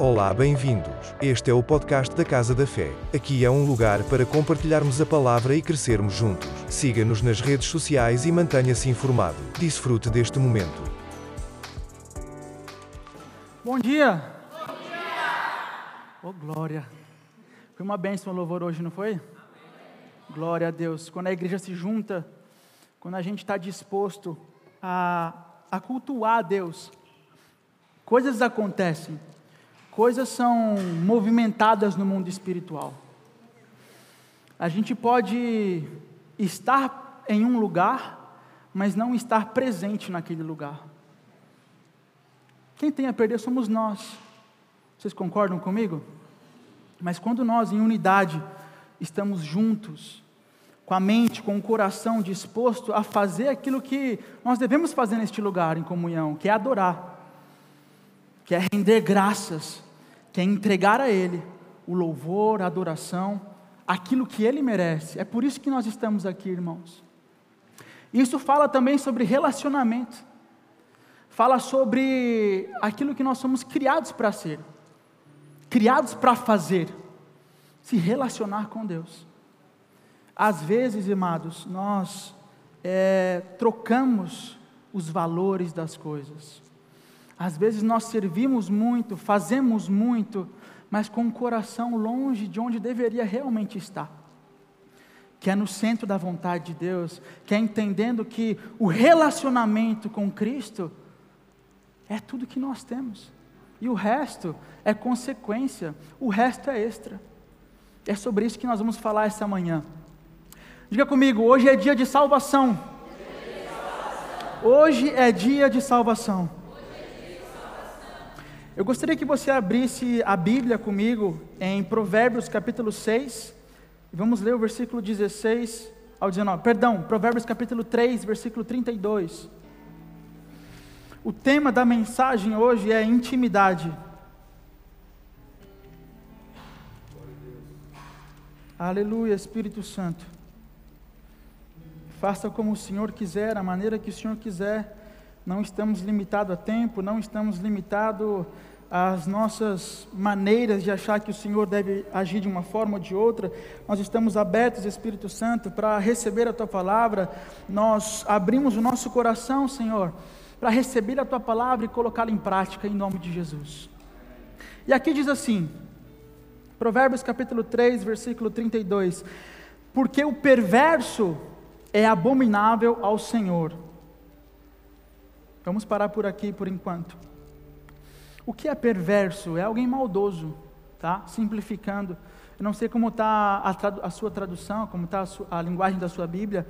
Olá, bem-vindos. Este é o podcast da Casa da Fé. Aqui é um lugar para compartilharmos a palavra e crescermos juntos. Siga-nos nas redes sociais e mantenha-se informado. Desfrute deste momento. Bom dia! Bom dia! Oh, glória! Foi uma bênção o louvor hoje, não foi? Amém. Glória a Deus. Quando a igreja se junta, quando a gente está disposto a, a cultuar a Deus, coisas acontecem coisas são movimentadas no mundo espiritual. A gente pode estar em um lugar, mas não estar presente naquele lugar. Quem tem a perder somos nós. Vocês concordam comigo? Mas quando nós, em unidade, estamos juntos, com a mente, com o coração disposto a fazer aquilo que nós devemos fazer neste lugar, em comunhão, que é adorar, que é render graças, que é entregar a Ele o louvor, a adoração, aquilo que Ele merece. É por isso que nós estamos aqui, irmãos. Isso fala também sobre relacionamento, fala sobre aquilo que nós somos criados para ser, criados para fazer, se relacionar com Deus. Às vezes, amados, nós é, trocamos os valores das coisas. Às vezes nós servimos muito, fazemos muito, mas com o coração longe de onde deveria realmente estar. Que é no centro da vontade de Deus, que é entendendo que o relacionamento com Cristo é tudo que nós temos. E o resto é consequência, o resto é extra. É sobre isso que nós vamos falar essa manhã. Diga comigo, hoje é dia de salvação. Hoje é dia de salvação. Eu gostaria que você abrisse a Bíblia comigo em Provérbios capítulo 6, e vamos ler o versículo 16 ao 19. Perdão, Provérbios capítulo 3, versículo 32. O tema da mensagem hoje é intimidade. Aleluia, Espírito Santo. Faça como o Senhor quiser, a maneira que o Senhor quiser. Não estamos limitados a tempo, não estamos limitados as nossas maneiras de achar que o Senhor deve agir de uma forma ou de outra, nós estamos abertos, Espírito Santo, para receber a Tua palavra, nós abrimos o nosso coração, Senhor, para receber a Tua palavra e colocá-la em prática, em nome de Jesus. E aqui diz assim, Provérbios capítulo 3, versículo 32: Porque o perverso é abominável ao Senhor. Vamos parar por aqui por enquanto. O que é perverso? É alguém maldoso, tá? Simplificando. Eu não sei como está a, a, sua tradução, como está a, a linguagem da sua Bíblia,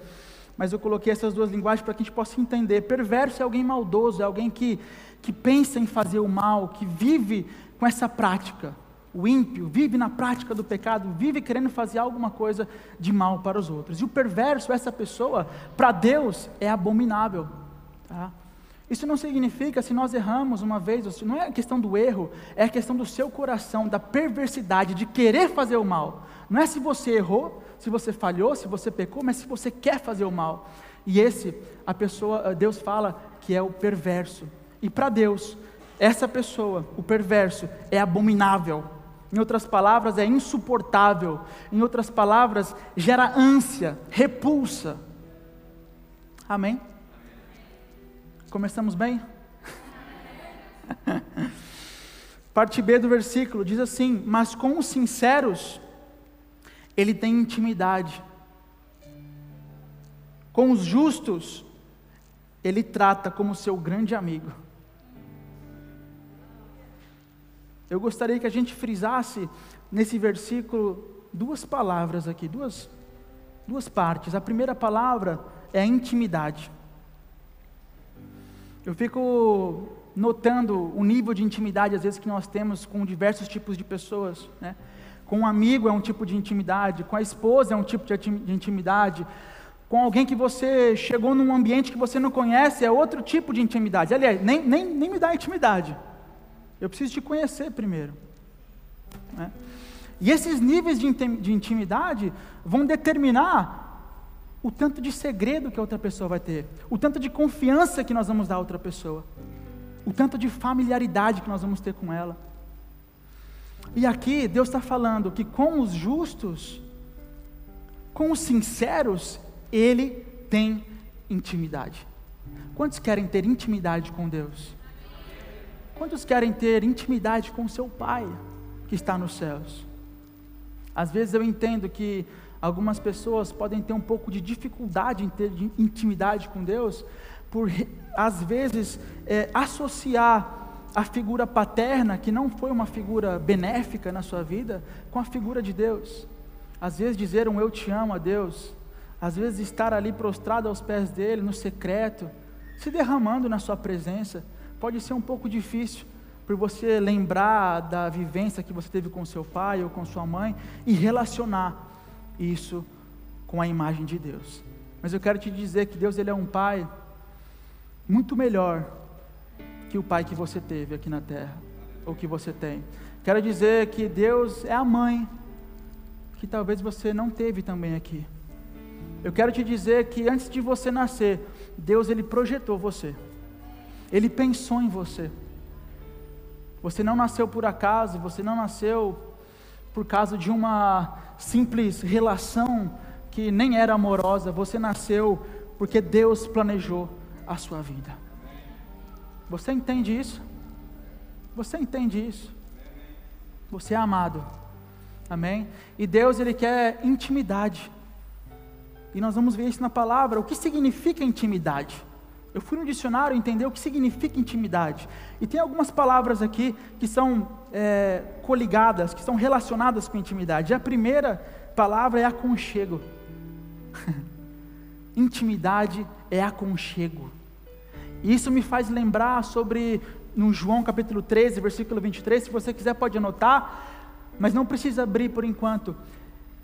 mas eu coloquei essas duas linguagens para que a gente possa entender. Perverso é alguém maldoso, é alguém que, que pensa em fazer o mal, que vive com essa prática. O ímpio vive na prática do pecado, vive querendo fazer alguma coisa de mal para os outros. E o perverso, essa pessoa, para Deus é abominável. Tá? Isso não significa se nós erramos uma vez, não é a questão do erro, é a questão do seu coração, da perversidade, de querer fazer o mal. Não é se você errou, se você falhou, se você pecou, mas se você quer fazer o mal. E esse, a pessoa, Deus fala que é o perverso. E para Deus, essa pessoa, o perverso, é abominável. Em outras palavras, é insuportável. Em outras palavras, gera ânsia, repulsa. Amém? Começamos bem? Parte B do versículo diz assim: Mas com os sinceros, ele tem intimidade. Com os justos, ele trata como seu grande amigo. Eu gostaria que a gente frisasse nesse versículo duas palavras aqui, duas, duas partes. A primeira palavra é intimidade. Eu fico notando o nível de intimidade, às vezes, que nós temos com diversos tipos de pessoas. Né? Com um amigo é um tipo de intimidade, com a esposa é um tipo de intimidade, com alguém que você chegou num ambiente que você não conhece é outro tipo de intimidade. Aliás, nem, nem, nem me dá intimidade. Eu preciso te conhecer primeiro. Né? E esses níveis de intimidade vão determinar o tanto de segredo que a outra pessoa vai ter, o tanto de confiança que nós vamos dar a outra pessoa, o tanto de familiaridade que nós vamos ter com ela. E aqui Deus está falando que com os justos, com os sinceros, Ele tem intimidade. Quantos querem ter intimidade com Deus? Quantos querem ter intimidade com seu Pai que está nos céus? Às vezes eu entendo que algumas pessoas podem ter um pouco de dificuldade em ter intimidade com Deus, por às vezes é, associar a figura paterna, que não foi uma figura benéfica na sua vida, com a figura de Deus. Às vezes dizer um eu te amo a Deus, às vezes estar ali prostrado aos pés dele, no secreto, se derramando na sua presença, pode ser um pouco difícil, por você lembrar da vivência que você teve com seu pai ou com sua mãe e relacionar isso com a imagem de Deus. Mas eu quero te dizer que Deus ele é um pai muito melhor que o pai que você teve aqui na terra, ou que você tem. Quero dizer que Deus é a mãe que talvez você não teve também aqui. Eu quero te dizer que antes de você nascer, Deus ele projetou você. Ele pensou em você. Você não nasceu por acaso, você não nasceu por causa de uma simples relação que nem era amorosa, você nasceu porque Deus planejou a sua vida. Você entende isso? Você entende isso? Você é amado. Amém? E Deus ele quer intimidade. E nós vamos ver isso na palavra. O que significa intimidade? Eu fui no dicionário entender o que significa intimidade. E tem algumas palavras aqui que são é, coligadas, que são relacionadas com intimidade. A primeira palavra é aconchego. intimidade é aconchego. Isso me faz lembrar sobre, no João capítulo 13, versículo 23, se você quiser pode anotar, mas não precisa abrir por enquanto.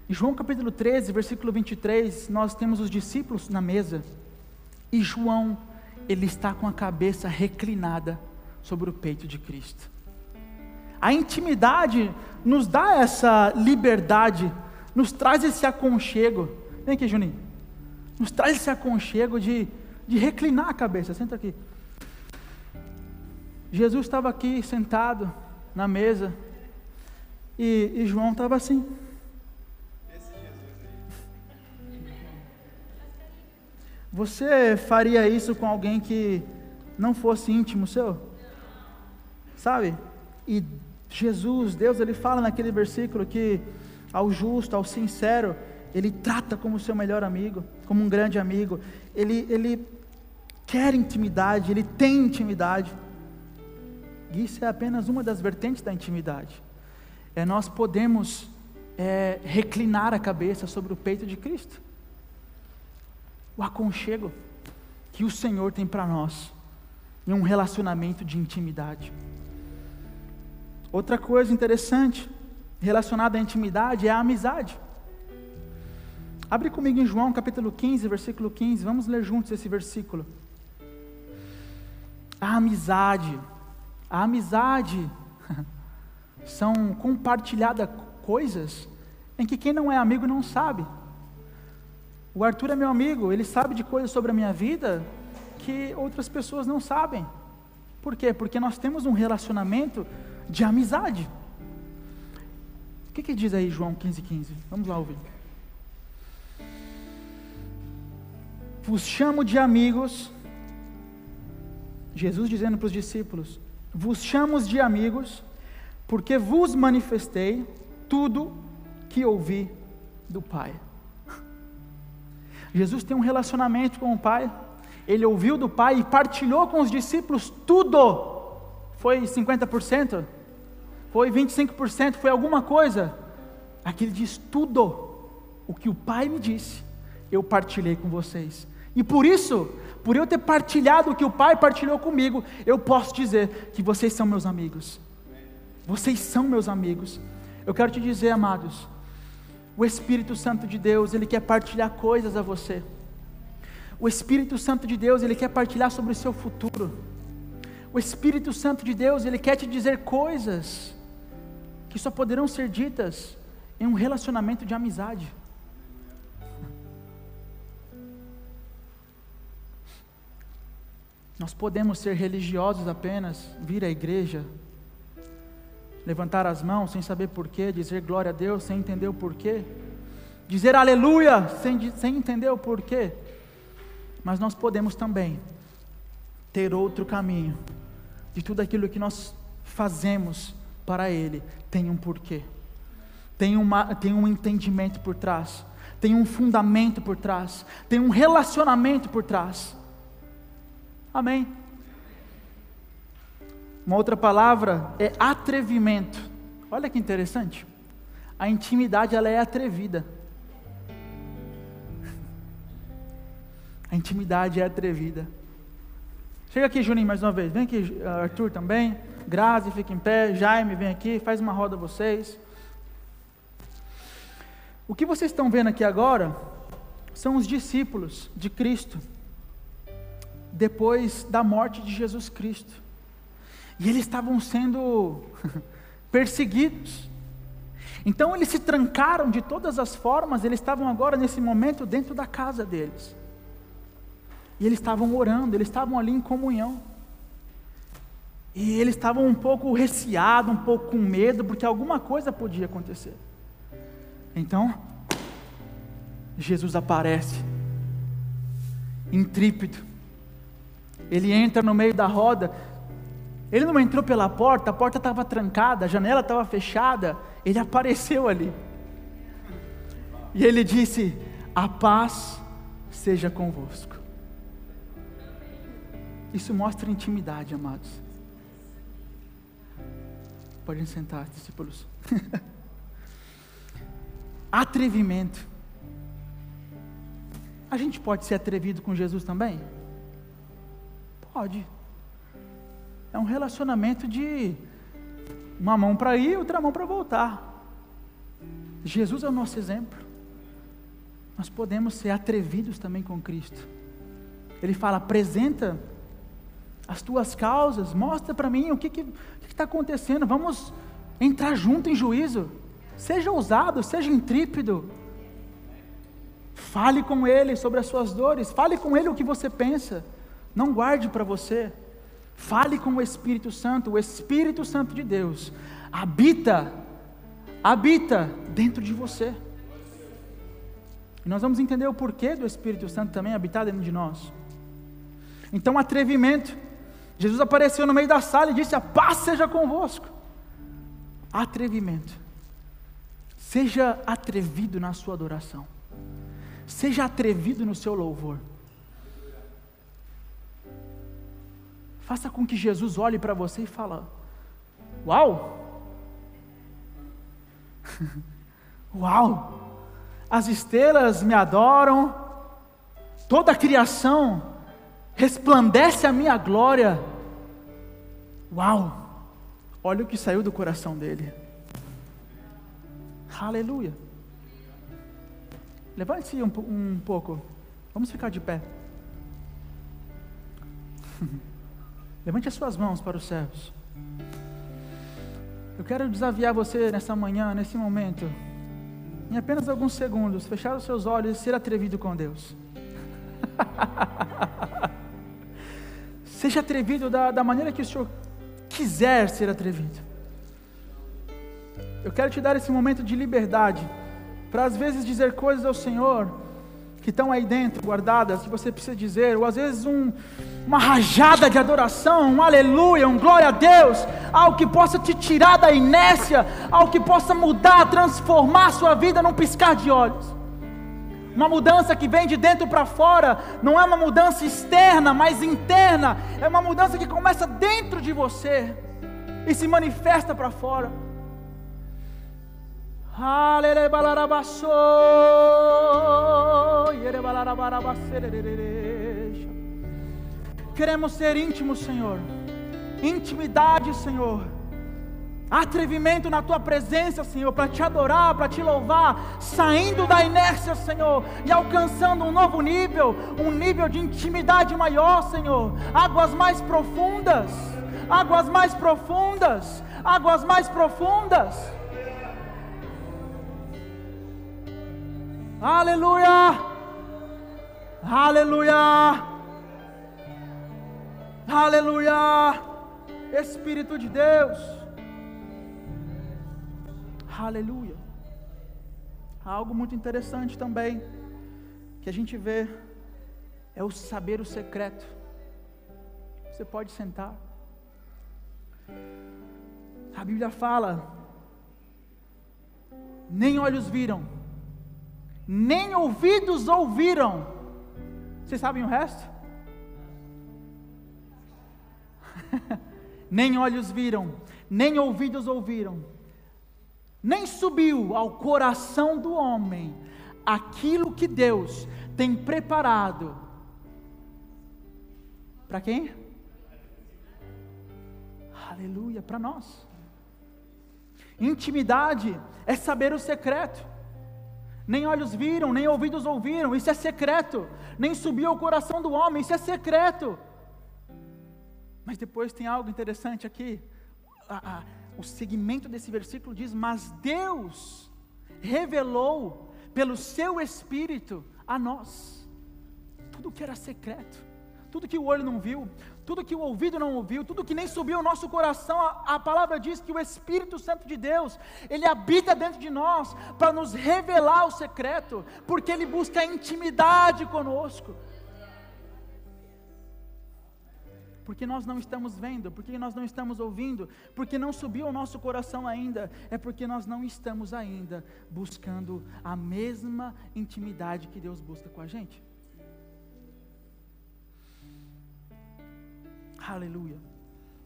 Em João capítulo 13, versículo 23, nós temos os discípulos na mesa, e João, ele está com a cabeça reclinada sobre o peito de Cristo. A intimidade nos dá essa liberdade, nos traz esse aconchego. Vem aqui, Juninho. Nos traz esse aconchego de de reclinar a cabeça. Senta aqui. Jesus estava aqui sentado na mesa e, e João estava assim. Você faria isso com alguém que não fosse íntimo seu? Sabe? E Jesus, Deus, ele fala naquele versículo que ao justo, ao sincero, ele trata como seu melhor amigo, como um grande amigo. Ele, ele quer intimidade, ele tem intimidade. Isso é apenas uma das vertentes da intimidade. É nós podemos é, reclinar a cabeça sobre o peito de Cristo. O aconchego que o Senhor tem para nós em um relacionamento de intimidade. Outra coisa interessante relacionada à intimidade é a amizade. Abre comigo em João capítulo 15, versículo 15. Vamos ler juntos esse versículo. A amizade. A amizade são compartilhadas coisas em que quem não é amigo não sabe. O Arthur é meu amigo, ele sabe de coisas sobre a minha vida que outras pessoas não sabem. Por quê? Porque nós temos um relacionamento de amizade. O que, que diz aí João 15,15? 15? Vamos lá ouvir. Vos chamo de amigos. Jesus dizendo para os discípulos: Vos chamo de amigos, porque vos manifestei tudo que ouvi do Pai. Jesus tem um relacionamento com o Pai, ele ouviu do Pai e partilhou com os discípulos tudo. Foi 50%? Foi 25%? Foi alguma coisa? Aqui ele diz tudo. O que o Pai me disse, eu partilhei com vocês. E por isso, por eu ter partilhado o que o Pai partilhou comigo, eu posso dizer que vocês são meus amigos. Vocês são meus amigos. Eu quero te dizer, amados, o Espírito Santo de Deus, ele quer partilhar coisas a você. O Espírito Santo de Deus, ele quer partilhar sobre o seu futuro. O Espírito Santo de Deus, ele quer te dizer coisas que só poderão ser ditas em um relacionamento de amizade. Nós podemos ser religiosos apenas, vir à igreja, levantar as mãos sem saber porquê, dizer glória a Deus sem entender o porquê, dizer aleluia sem, sem entender o porquê, mas nós podemos também ter outro caminho, de tudo aquilo que nós fazemos para Ele, tem um porquê, tem, uma, tem um entendimento por trás, tem um fundamento por trás, tem um relacionamento por trás. Amém. Uma outra palavra é atrevimento. Olha que interessante. A intimidade ela é atrevida. A intimidade é atrevida. Chega aqui, Juninho, mais uma vez. Vem aqui, Arthur também. Grazi, fica em pé. Jaime, vem aqui. Faz uma roda vocês. O que vocês estão vendo aqui agora são os discípulos de Cristo, depois da morte de Jesus Cristo. E eles estavam sendo perseguidos. Então eles se trancaram de todas as formas, eles estavam agora nesse momento dentro da casa deles. E eles estavam orando, eles estavam ali em comunhão. E eles estavam um pouco receados, um pouco com medo, porque alguma coisa podia acontecer. Então, Jesus aparece, intrípido. Ele entra no meio da roda, ele não entrou pela porta, a porta estava trancada, a janela estava fechada. Ele apareceu ali. E ele disse: A paz seja convosco. Isso mostra intimidade, amados. Podem sentar, discípulos. Atrevimento. A gente pode ser atrevido com Jesus também? Pode. É um relacionamento de uma mão para ir, outra mão para voltar. Jesus é o nosso exemplo. Nós podemos ser atrevidos também com Cristo. Ele fala: apresenta as tuas causas, mostra para mim o que está acontecendo. Vamos entrar junto em juízo. Seja ousado, seja intrípido. Fale com Ele sobre as suas dores, fale com Ele o que você pensa. Não guarde para você. Fale com o Espírito Santo, o Espírito Santo de Deus habita, habita dentro de você. E nós vamos entender o porquê do Espírito Santo também habitar dentro de nós. Então, atrevimento. Jesus apareceu no meio da sala e disse: A paz seja convosco. Atrevimento. Seja atrevido na sua adoração. Seja atrevido no seu louvor. Faça com que Jesus olhe para você e fala: Uau! Uau! As estrelas me adoram, toda a criação resplandece a minha glória. Uau! Olha o que saiu do coração dele. Aleluia. Levante-se um, um pouco. Vamos ficar de pé. Levante as suas mãos para os céus. Eu quero desafiar você nessa manhã, nesse momento, em apenas alguns segundos, fechar os seus olhos e ser atrevido com Deus. Seja atrevido da, da maneira que o Senhor quiser ser atrevido. Eu quero te dar esse momento de liberdade, para às vezes dizer coisas ao Senhor que estão aí dentro, guardadas, que você precisa dizer, ou às vezes um, uma rajada de adoração, um aleluia, um glória a Deus, algo que possa te tirar da inércia, algo que possa mudar, transformar a sua vida num piscar de olhos. Uma mudança que vem de dentro para fora, não é uma mudança externa, mas interna, é uma mudança que começa dentro de você e se manifesta para fora. Queremos ser íntimos, Senhor. Intimidade, Senhor. Atrevimento na tua presença, Senhor, para te adorar, para te louvar, saindo da inércia, Senhor, e alcançando um novo nível, um nível de intimidade maior, Senhor. Águas mais profundas, águas mais profundas, águas mais profundas. Aleluia! Aleluia! Aleluia! Espírito de Deus. Aleluia. Algo muito interessante também que a gente vê é o saber o secreto. Você pode sentar. A Bíblia fala: nem olhos viram, nem ouvidos ouviram. Vocês sabem o resto? nem olhos viram, nem ouvidos ouviram, nem subiu ao coração do homem aquilo que Deus tem preparado. Para quem? Aleluia, para nós. Intimidade é saber o secreto. Nem olhos viram, nem ouvidos ouviram, isso é secreto. Nem subiu ao coração do homem, isso é secreto. Mas depois tem algo interessante aqui. A, a, o segmento desse versículo diz: Mas Deus revelou pelo seu Espírito a nós tudo que era secreto, tudo que o olho não viu, tudo que o ouvido não ouviu, tudo que nem subiu ao nosso coração. A, a palavra diz que o Espírito Santo de Deus, ele habita dentro de nós para nos revelar o secreto, porque ele busca intimidade conosco. Porque nós não estamos vendo, porque nós não estamos ouvindo, porque não subiu ao nosso coração ainda, é porque nós não estamos ainda buscando a mesma intimidade que Deus busca com a gente. Aleluia.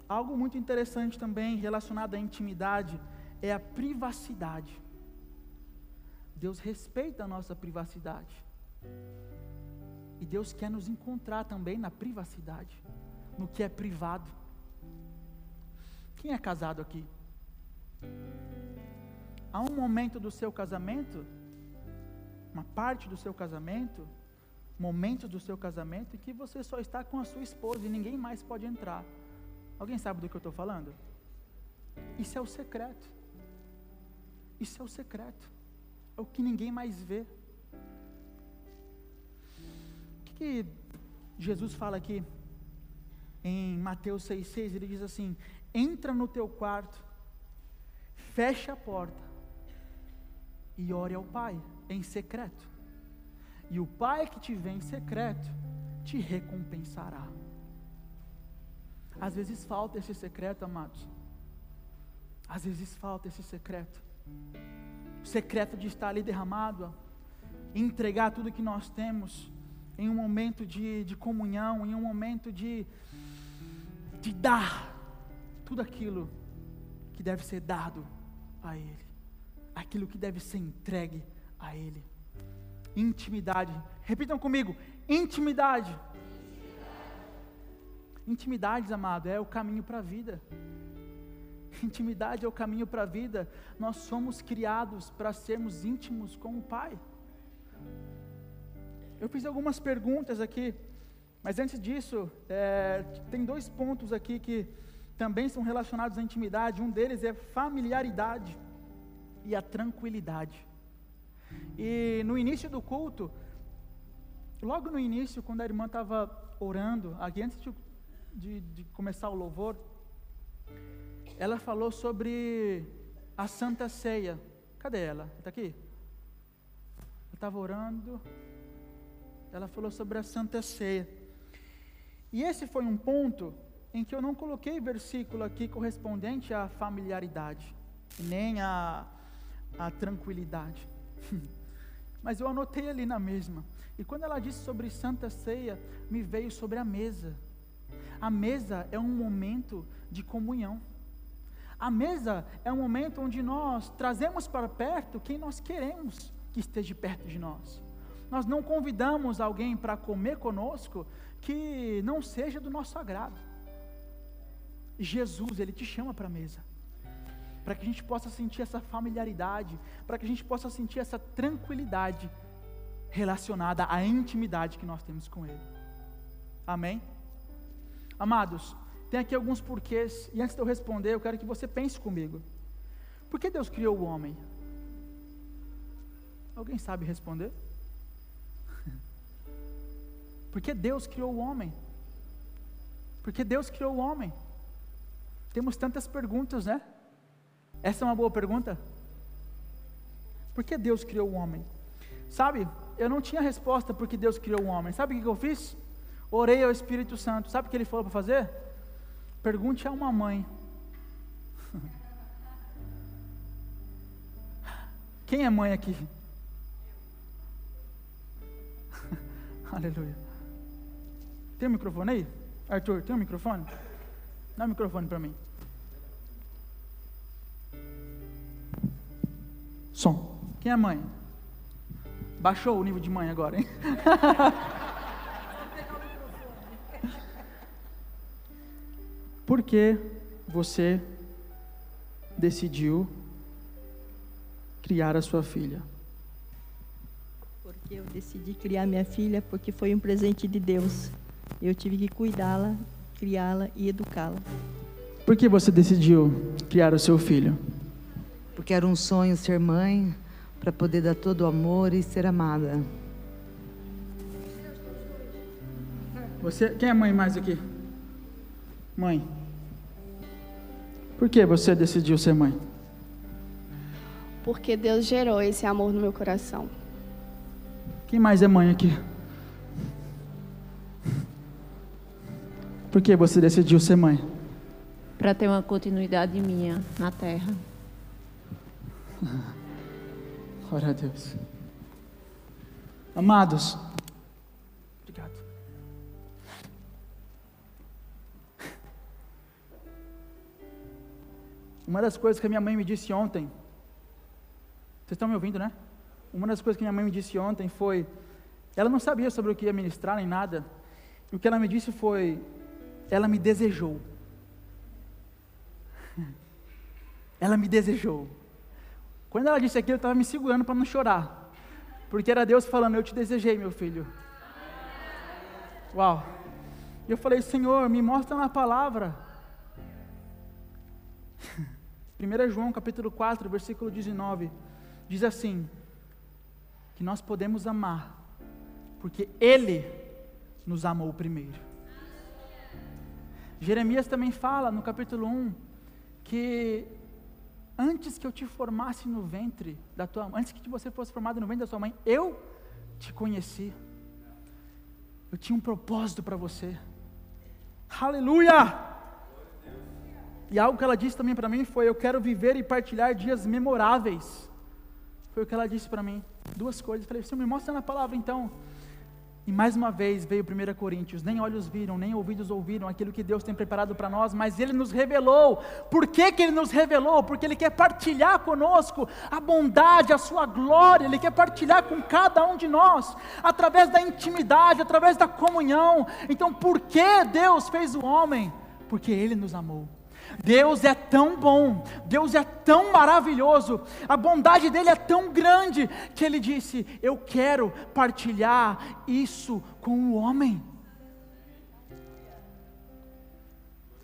Algo muito interessante também relacionado à intimidade é a privacidade. Deus respeita a nossa privacidade. E Deus quer nos encontrar também na privacidade no que é privado. Quem é casado aqui? Há um momento do seu casamento, uma parte do seu casamento, momentos do seu casamento em que você só está com a sua esposa e ninguém mais pode entrar. Alguém sabe do que eu estou falando? Isso é o secreto. Isso é o secreto. É o que ninguém mais vê. O que, que Jesus fala aqui? Em Mateus 6,6, ele diz assim: entra no teu quarto, fecha a porta e ore ao Pai em secreto. E o Pai que te vê em secreto te recompensará. Às vezes falta esse secreto, amados. Às vezes falta esse secreto. O secreto de estar ali derramado, entregar tudo que nós temos em um momento de, de comunhão, em um momento de, de dar tudo aquilo que deve ser dado a Ele, aquilo que deve ser entregue a Ele. Intimidade, repitam comigo: intimidade. Intimidade, amado, é o caminho para a vida. Intimidade é o caminho para a vida. Nós somos criados para sermos íntimos com o Pai. Eu fiz algumas perguntas aqui mas antes disso, é, tem dois pontos aqui que também são relacionados à intimidade. Um deles é familiaridade e a tranquilidade. E no início do culto, logo no início, quando a irmã estava orando, aqui antes de, de, de começar o louvor, ela falou sobre a Santa Ceia. Cadê ela? Está aqui? Eu estava orando. Ela falou sobre a Santa Ceia. E esse foi um ponto em que eu não coloquei versículo aqui correspondente à familiaridade, nem à, à tranquilidade. Mas eu anotei ali na mesma. E quando ela disse sobre Santa Ceia, me veio sobre a mesa. A mesa é um momento de comunhão. A mesa é um momento onde nós trazemos para perto quem nós queremos que esteja perto de nós. Nós não convidamos alguém para comer conosco que não seja do nosso agrado. Jesus, Ele te chama para a mesa, para que a gente possa sentir essa familiaridade, para que a gente possa sentir essa tranquilidade relacionada à intimidade que nós temos com Ele. Amém? Amados, tem aqui alguns porquês, e antes de eu responder, eu quero que você pense comigo. Por que Deus criou o homem? Alguém sabe responder? Porque Deus criou o homem. Porque Deus criou o homem. Temos tantas perguntas, né? Essa é uma boa pergunta? Por que Deus criou o homem? Sabe, eu não tinha resposta porque Deus criou o homem. Sabe o que eu fiz? Orei ao Espírito Santo. Sabe o que ele falou para fazer? Pergunte a uma mãe. Quem é mãe aqui? Aleluia. Tem um microfone aí? Arthur, tem um microfone? Dá um microfone para mim. Som. Quem é mãe? Baixou o nível de mãe agora, hein? Por que você decidiu criar a sua filha? Porque eu decidi criar minha filha porque foi um presente de Deus. Eu tive que cuidá-la, criá-la e educá-la. Por que você decidiu criar o seu filho? Porque era um sonho ser mãe, para poder dar todo o amor e ser amada. Você, quem é mãe mais aqui? Mãe. Por que você decidiu ser mãe? Porque Deus gerou esse amor no meu coração. Quem mais é mãe aqui? Por que você decidiu ser mãe? Para ter uma continuidade minha na terra. Glória a Deus. Amados, obrigado. Uma das coisas que a minha mãe me disse ontem, vocês estão me ouvindo, né? Uma das coisas que minha mãe me disse ontem foi, ela não sabia sobre o que ia ministrar nem nada, e o que ela me disse foi, ela me desejou. Ela me desejou. Quando ela disse aquilo, eu estava me segurando para não chorar. Porque era Deus falando: Eu te desejei, meu filho. Uau. E eu falei: Senhor, me mostra na palavra. 1 João capítulo 4, versículo 19, diz assim: que nós podemos amar, porque Ele nos amou primeiro. Jeremias também fala no capítulo 1 que antes que eu te formasse no ventre da tua antes que você fosse formado no ventre da sua mãe, eu te conheci. Eu tinha um propósito para você. Aleluia! E algo que ela disse também para mim foi: Eu quero viver e partilhar dias memoráveis. Foi o que ela disse para mim. Duas coisas. Eu falei: Senhor, me mostra na palavra então. E mais uma vez veio 1 Coríntios: nem olhos viram, nem ouvidos ouviram aquilo que Deus tem preparado para nós, mas Ele nos revelou. Por que, que Ele nos revelou? Porque Ele quer partilhar conosco a bondade, a Sua glória, Ele quer partilhar com cada um de nós, através da intimidade, através da comunhão. Então, por que Deus fez o homem? Porque Ele nos amou. Deus é tão bom, Deus é tão maravilhoso, a bondade dele é tão grande que ele disse: Eu quero partilhar isso com o homem.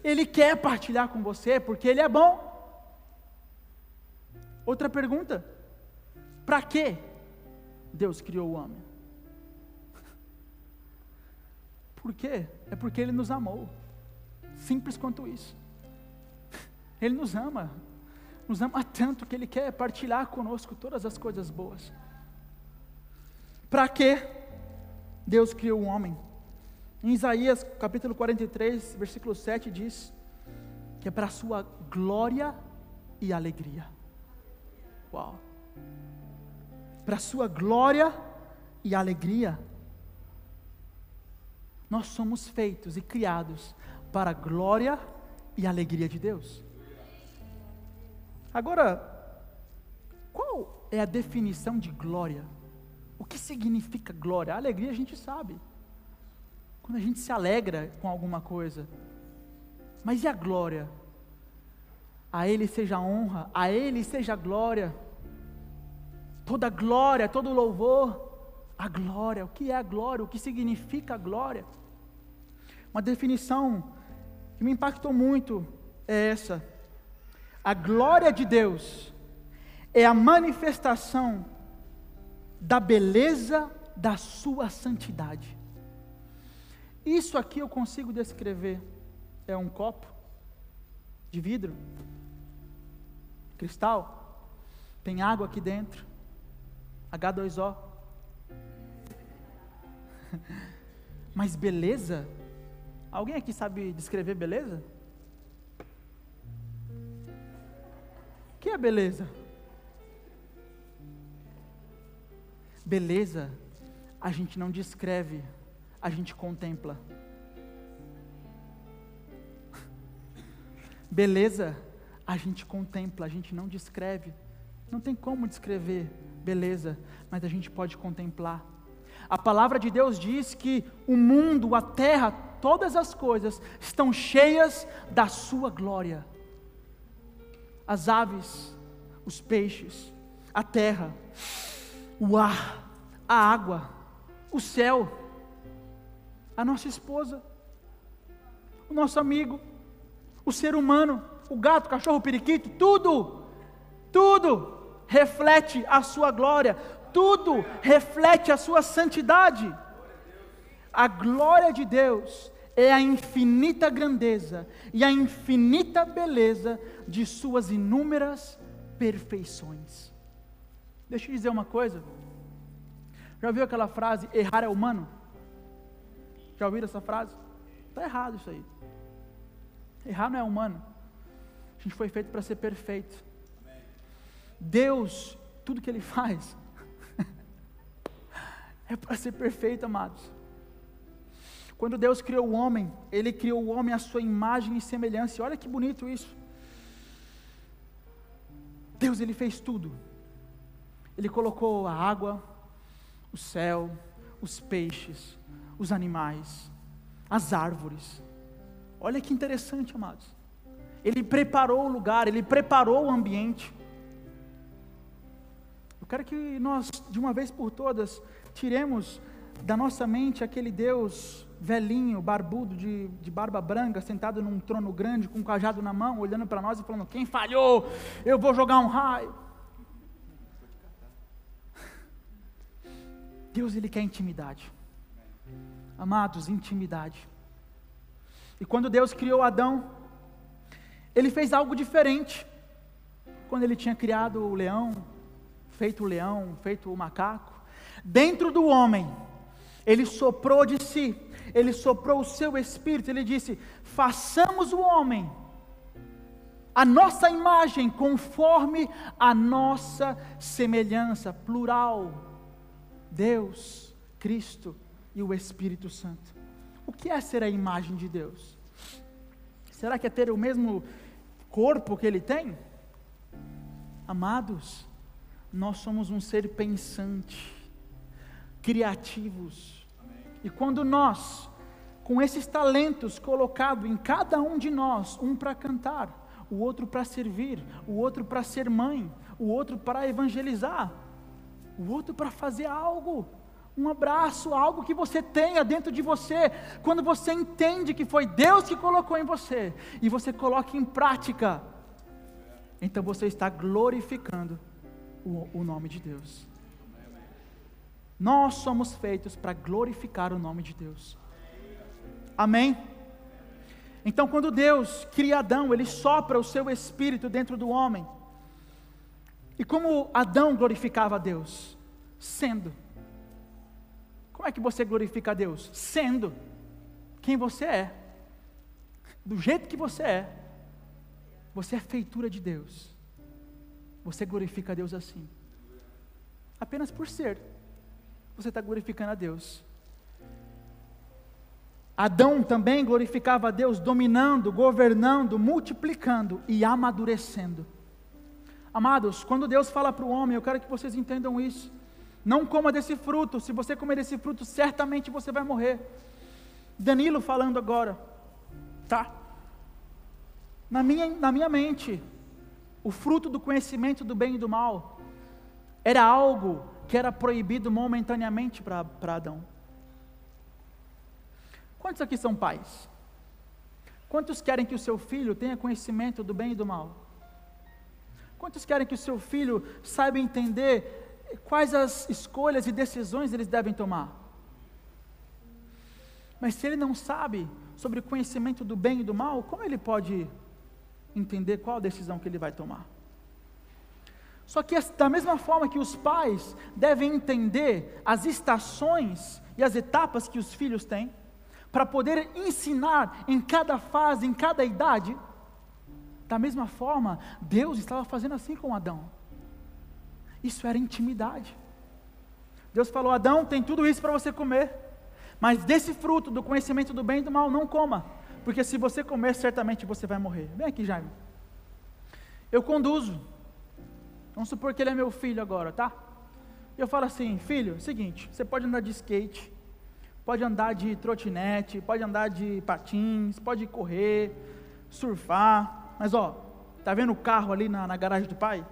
Ele quer partilhar com você porque ele é bom. Outra pergunta: para que Deus criou o homem? Por quê? É porque ele nos amou. Simples quanto isso. Ele nos ama, nos ama tanto que Ele quer partilhar conosco todas as coisas boas. Para que Deus criou o homem? Em Isaías capítulo 43, versículo 7 diz que é para a sua glória e alegria. Uau! Para a sua glória e alegria. Nós somos feitos e criados para a glória e alegria de Deus. Agora, qual é a definição de glória? O que significa glória? A alegria a gente sabe. Quando a gente se alegra com alguma coisa. Mas e a glória? A Ele seja honra, a Ele seja glória. Toda glória, todo louvor, a glória. O que é a glória? O que significa a glória? Uma definição que me impactou muito é essa. A glória de Deus é a manifestação da beleza da sua santidade. Isso aqui eu consigo descrever. É um copo de vidro, cristal, tem água aqui dentro. H2O. Mas beleza? Alguém aqui sabe descrever beleza? É beleza? Beleza, a gente não descreve, a gente contempla. Beleza, a gente contempla, a gente não descreve. Não tem como descrever beleza, mas a gente pode contemplar. A palavra de Deus diz que o mundo, a terra, todas as coisas estão cheias da sua glória. As aves, os peixes, a terra, o ar, a água, o céu, a nossa esposa, o nosso amigo, o ser humano, o gato, o cachorro, o periquito, tudo, tudo reflete a sua glória, tudo reflete a sua santidade. A glória de Deus é a infinita grandeza e a infinita beleza de suas inúmeras perfeições. Deixa eu dizer uma coisa. Já ouviu aquela frase, errar é humano? Já ouviram essa frase? Está errado isso aí. Errar não é humano. A gente foi feito para ser perfeito. Deus, tudo que Ele faz, é para ser perfeito, amados. Quando Deus criou o homem, Ele criou o homem à sua imagem e semelhança. Olha que bonito isso. Deus, Ele fez tudo. Ele colocou a água, o céu, os peixes, os animais, as árvores. Olha que interessante, amados. Ele preparou o lugar, ele preparou o ambiente. Eu quero que nós, de uma vez por todas, tiremos da nossa mente aquele Deus velhinho, barbudo, de, de barba branca, sentado num trono grande, com um cajado na mão, olhando para nós e falando: Quem falhou? Eu vou jogar um raio. Deus, Ele quer intimidade. Amados, intimidade. E quando Deus criou Adão, Ele fez algo diferente. Quando Ele tinha criado o leão, feito o leão, feito o macaco, dentro do homem, ele soprou de si, ele soprou o seu espírito, ele disse: façamos o homem, a nossa imagem, conforme a nossa semelhança, plural, Deus, Cristo e o Espírito Santo. O que é ser a imagem de Deus? Será que é ter o mesmo corpo que ele tem? Amados, nós somos um ser pensante, criativos. E quando nós, com esses talentos colocados em cada um de nós, um para cantar, o outro para servir, o outro para ser mãe, o outro para evangelizar, o outro para fazer algo, um abraço, algo que você tenha dentro de você, quando você entende que foi Deus que colocou em você e você coloca em prática, então você está glorificando o, o nome de Deus. Nós somos feitos para glorificar o nome de Deus. Amém? Então, quando Deus cria Adão, Ele sopra o seu espírito dentro do homem. E como Adão glorificava a Deus? Sendo. Como é que você glorifica a Deus? Sendo quem você é. Do jeito que você é. Você é feitura de Deus. Você glorifica a Deus assim. Apenas por ser, você está glorificando a Deus. Adão também glorificava a Deus, dominando, governando, multiplicando e amadurecendo. Amados, quando Deus fala para o homem, eu quero que vocês entendam isso. Não coma desse fruto, se você comer desse fruto, certamente você vai morrer. Danilo falando agora, tá? Na minha, na minha mente, o fruto do conhecimento do bem e do mal, era algo que era proibido momentaneamente para Adão. Quantos aqui são pais? Quantos querem que o seu filho tenha conhecimento do bem e do mal? Quantos querem que o seu filho saiba entender quais as escolhas e decisões eles devem tomar? Mas se ele não sabe sobre o conhecimento do bem e do mal, como ele pode entender qual decisão que ele vai tomar. Só que da mesma forma que os pais devem entender as estações e as etapas que os filhos têm, para poder ensinar em cada fase, em cada idade, da mesma forma, Deus estava fazendo assim com Adão. Isso era intimidade. Deus falou: Adão, tem tudo isso para você comer, mas desse fruto do conhecimento do bem e do mal, não coma, porque se você comer, certamente você vai morrer. Vem aqui, Jaime. Eu conduzo. Vamos supor que ele é meu filho agora, tá? Eu falo assim, filho, seguinte, você pode andar de skate, pode andar de trotinete, pode andar de patins, pode correr, surfar, mas ó, tá vendo o carro ali na, na garagem do pai?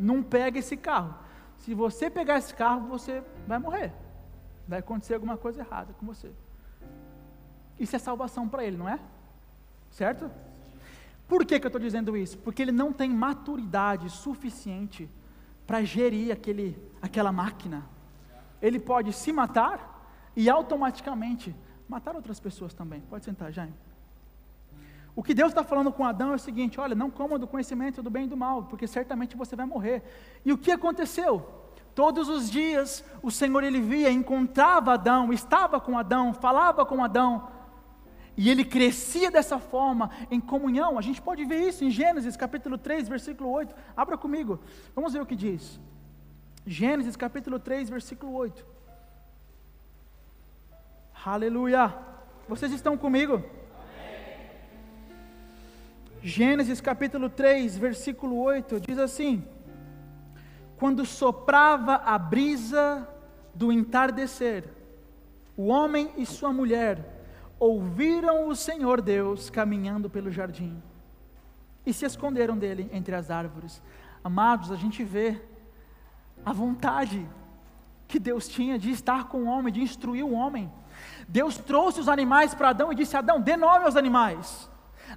Não pega esse carro. Se você pegar esse carro, você vai morrer. Vai acontecer alguma coisa errada com você. Isso é salvação para ele, não é? Certo? Por que, que eu estou dizendo isso? Porque ele não tem maturidade suficiente para gerir aquele, aquela máquina. Ele pode se matar e automaticamente matar outras pessoas também. Pode sentar, Jaime. O que Deus está falando com Adão é o seguinte: olha, não coma do conhecimento do bem e do mal, porque certamente você vai morrer. E o que aconteceu? Todos os dias o Senhor ele via, encontrava Adão, estava com Adão, falava com Adão, e ele crescia dessa forma em comunhão. A gente pode ver isso em Gênesis capítulo 3, versículo 8. Abra comigo, vamos ver o que diz. Gênesis capítulo 3, versículo 8. Aleluia! Vocês estão comigo? Gênesis capítulo 3, versículo 8, diz assim: Quando soprava a brisa do entardecer, o homem e sua mulher ouviram o Senhor Deus caminhando pelo jardim e se esconderam dele entre as árvores. Amados, a gente vê a vontade que Deus tinha de estar com o homem, de instruir o homem. Deus trouxe os animais para Adão e disse: Adão, dê nome aos animais.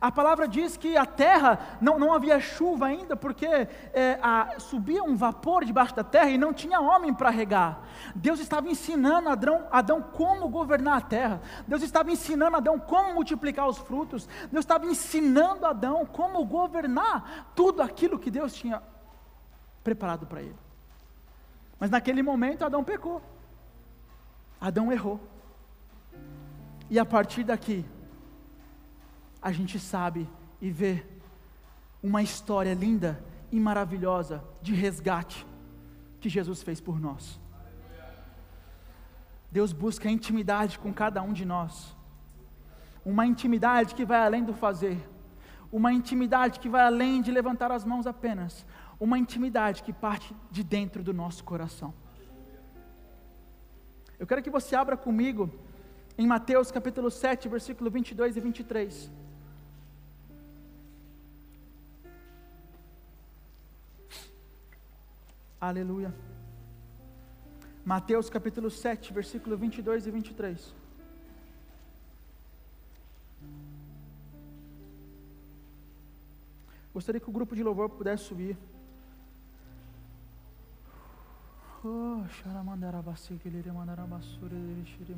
A palavra diz que a terra não, não havia chuva ainda, porque é, a, subia um vapor debaixo da terra e não tinha homem para regar. Deus estava ensinando Adão, Adão como governar a terra. Deus estava ensinando Adão como multiplicar os frutos. Deus estava ensinando Adão como governar tudo aquilo que Deus tinha preparado para ele. Mas naquele momento Adão pecou. Adão errou. E a partir daqui, a gente sabe e vê uma história linda e maravilhosa de resgate que Jesus fez por nós. Deus busca intimidade com cada um de nós, uma intimidade que vai além do fazer, uma intimidade que vai além de levantar as mãos apenas, uma intimidade que parte de dentro do nosso coração. Eu quero que você abra comigo em Mateus capítulo 7, versículo 22 e 23. Aleluia. Mateus capítulo 7, versículo 22 e 23. Gostaria que o grupo de louvor pudesse subir. Oh, xaramandarabassi, que ele mandarabassura, ele xiri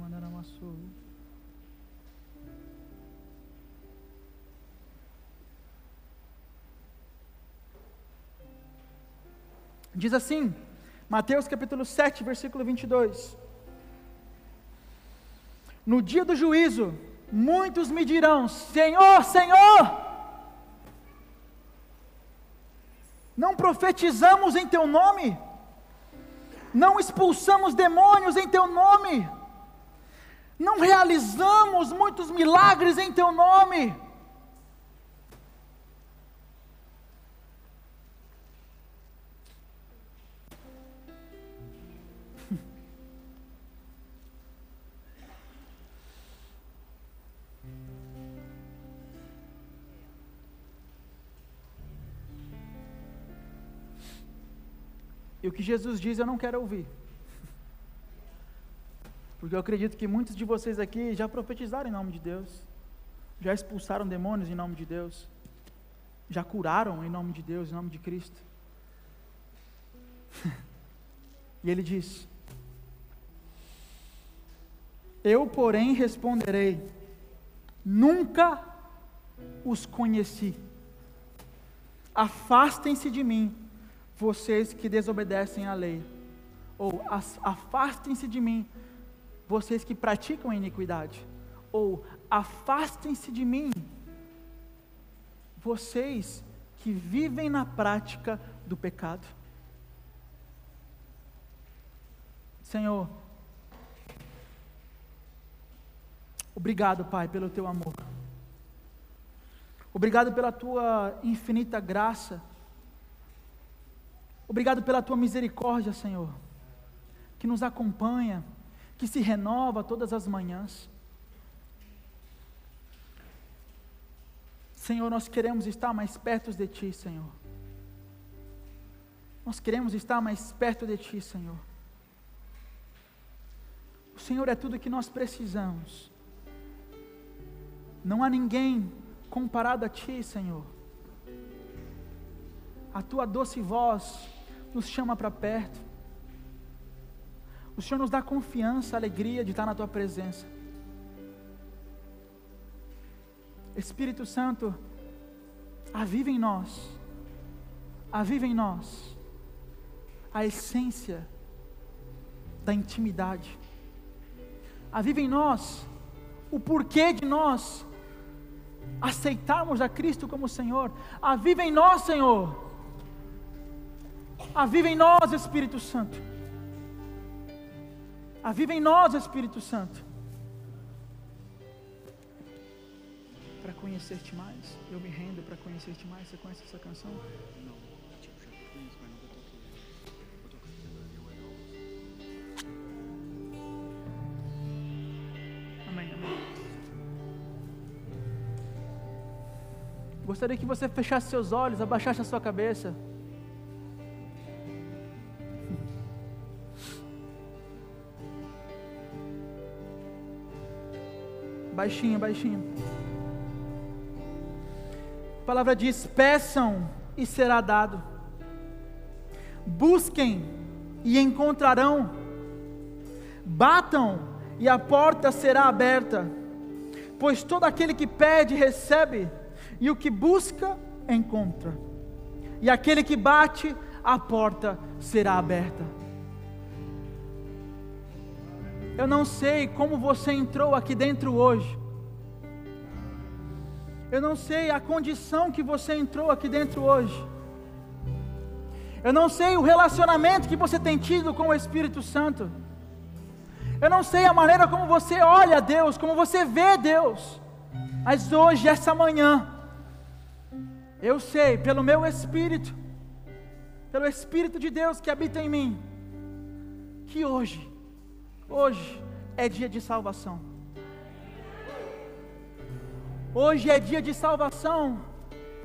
Diz assim, Mateus capítulo 7, versículo 22. No dia do juízo, muitos me dirão: Senhor, Senhor, não profetizamos em Teu nome, não expulsamos demônios em Teu nome, não realizamos muitos milagres em Teu nome. O que Jesus diz eu não quero ouvir. Porque eu acredito que muitos de vocês aqui já profetizaram em nome de Deus, já expulsaram demônios em nome de Deus, já curaram em nome de Deus, em nome de Cristo. e ele diz: Eu, porém, responderei: Nunca os conheci. Afastem-se de mim vocês que desobedecem à lei, ou afastem-se de mim, vocês que praticam a iniquidade, ou afastem-se de mim, vocês que vivem na prática do pecado. Senhor, obrigado, Pai, pelo teu amor. Obrigado pela tua infinita graça. Obrigado pela tua misericórdia, Senhor, que nos acompanha, que se renova todas as manhãs. Senhor, nós queremos estar mais perto de Ti, Senhor. Nós queremos estar mais perto de Ti, Senhor. O Senhor é tudo que nós precisamos. Não há ninguém comparado a Ti, Senhor. A Tua doce voz nos chama para perto. O Senhor nos dá confiança, alegria de estar na Tua presença. Espírito Santo, aviva em nós, aviva em nós a essência da intimidade. Aviva em nós o porquê de nós aceitarmos a Cristo como Senhor. Aviva em nós, Senhor. Aviva em nós, Espírito Santo. Aviva em nós, Espírito Santo. Para conhecer-te mais, eu me rendo para conhecer-te mais. Você conhece essa canção? Não. Gostaria que você fechasse seus olhos, abaixasse a sua cabeça. Baixinho, baixinho. A palavra diz: peçam e será dado, busquem e encontrarão, batam e a porta será aberta, pois todo aquele que pede, recebe e o que busca, encontra. E aquele que bate, a porta será aberta. Eu não sei como você entrou aqui dentro hoje. Eu não sei a condição que você entrou aqui dentro hoje. Eu não sei o relacionamento que você tem tido com o Espírito Santo. Eu não sei a maneira como você olha a Deus, como você vê Deus. Mas hoje, essa manhã, eu sei, pelo meu Espírito, pelo Espírito de Deus que habita em mim, que hoje, hoje é dia de salvação. Hoje é dia de salvação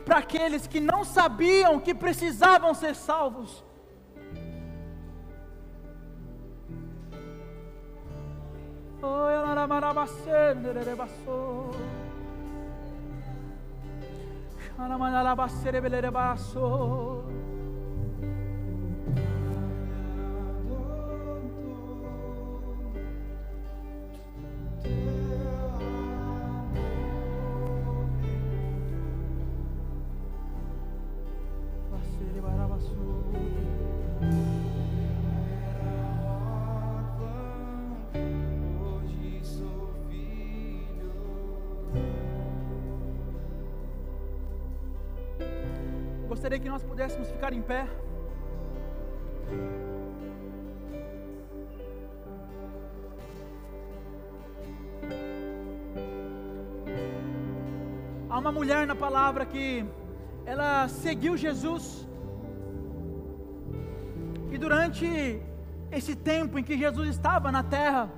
para aqueles que não sabiam que precisavam ser salvos. Oh, pudéssemos ficar em pé. Há uma mulher na palavra que ela seguiu Jesus. E durante esse tempo em que Jesus estava na terra,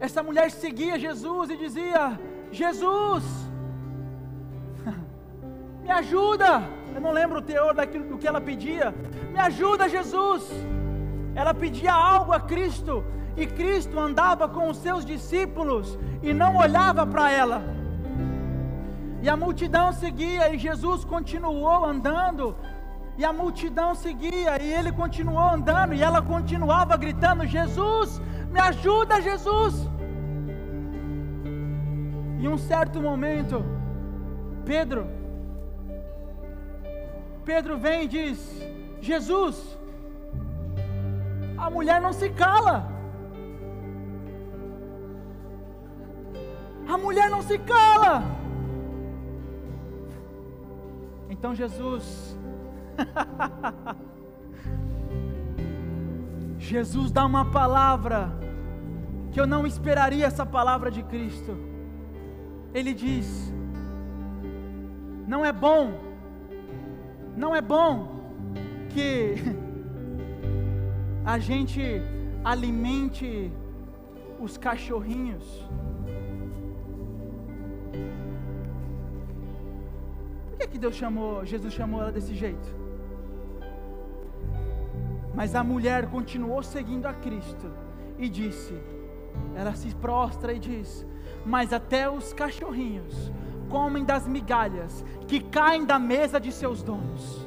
essa mulher seguia Jesus e dizia: Jesus, ajuda. Eu não lembro o teor daquilo do que ela pedia. Me ajuda, Jesus. Ela pedia algo a Cristo e Cristo andava com os seus discípulos e não olhava para ela. E a multidão seguia e Jesus continuou andando. E a multidão seguia e ele continuou andando e ela continuava gritando: Jesus, me ajuda, Jesus. Em um certo momento, Pedro Pedro vem e diz: Jesus, a mulher não se cala. A mulher não se cala. Então Jesus, Jesus dá uma palavra que eu não esperaria essa palavra de Cristo. Ele diz: Não é bom, não é bom que a gente alimente os cachorrinhos. Por que, que Deus chamou, Jesus chamou ela desse jeito? Mas a mulher continuou seguindo a Cristo e disse: ela se prostra e diz: Mas até os cachorrinhos comem das migalhas que caem da mesa de seus donos.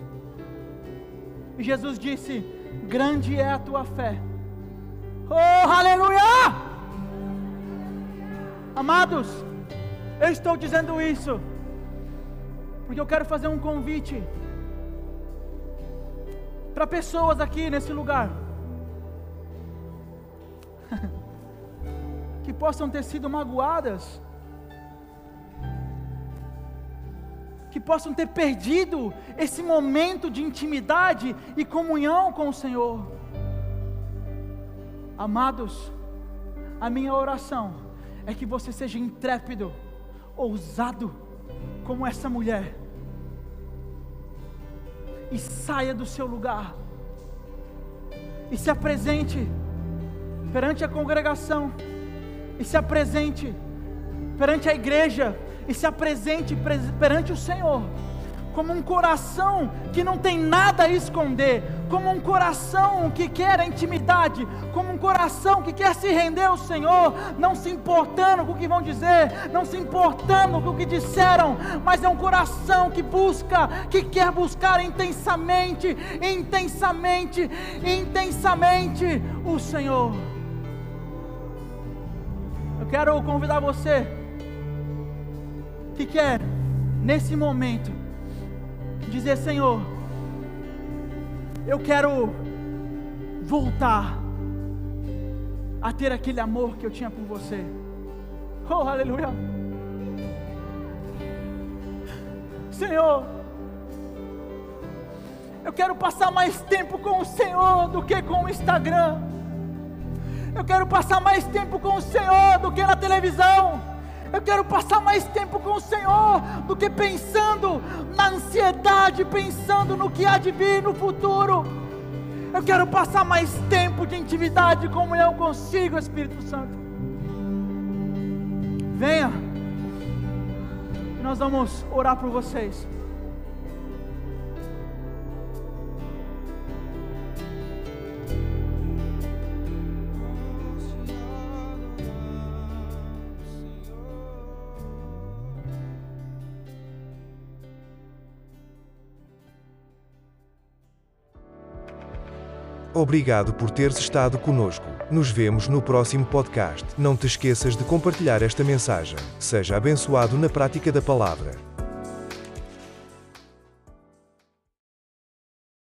E Jesus disse: Grande é a tua fé. Oh, aleluia! Amados, eu estou dizendo isso porque eu quero fazer um convite para pessoas aqui nesse lugar que possam ter sido magoadas que possam ter perdido esse momento de intimidade e comunhão com o Senhor. Amados, a minha oração é que você seja intrépido, ousado, como essa mulher, e saia do seu lugar, e se apresente perante a congregação, e se apresente perante a igreja, e se apresente perante o Senhor como um coração que não tem nada a esconder, como um coração que quer a intimidade, como um coração que quer se render ao Senhor, não se importando com o que vão dizer, não se importando com o que disseram, mas é um coração que busca, que quer buscar intensamente, intensamente, intensamente o Senhor. Eu quero convidar você que quer, nesse momento, dizer: Senhor, eu quero voltar a ter aquele amor que eu tinha por você. Oh, aleluia. Senhor, eu quero passar mais tempo com o Senhor do que com o Instagram. Eu quero passar mais tempo com o Senhor do que na televisão. Eu quero passar mais tempo com o Senhor do que pensando na ansiedade, pensando no que há de vir no futuro. Eu quero passar mais tempo de intimidade, comunhão consigo, Espírito Santo. Venha, nós vamos orar por vocês. Obrigado por teres estado conosco. Nos vemos no próximo podcast. Não te esqueças de compartilhar esta mensagem. Seja abençoado na prática da palavra.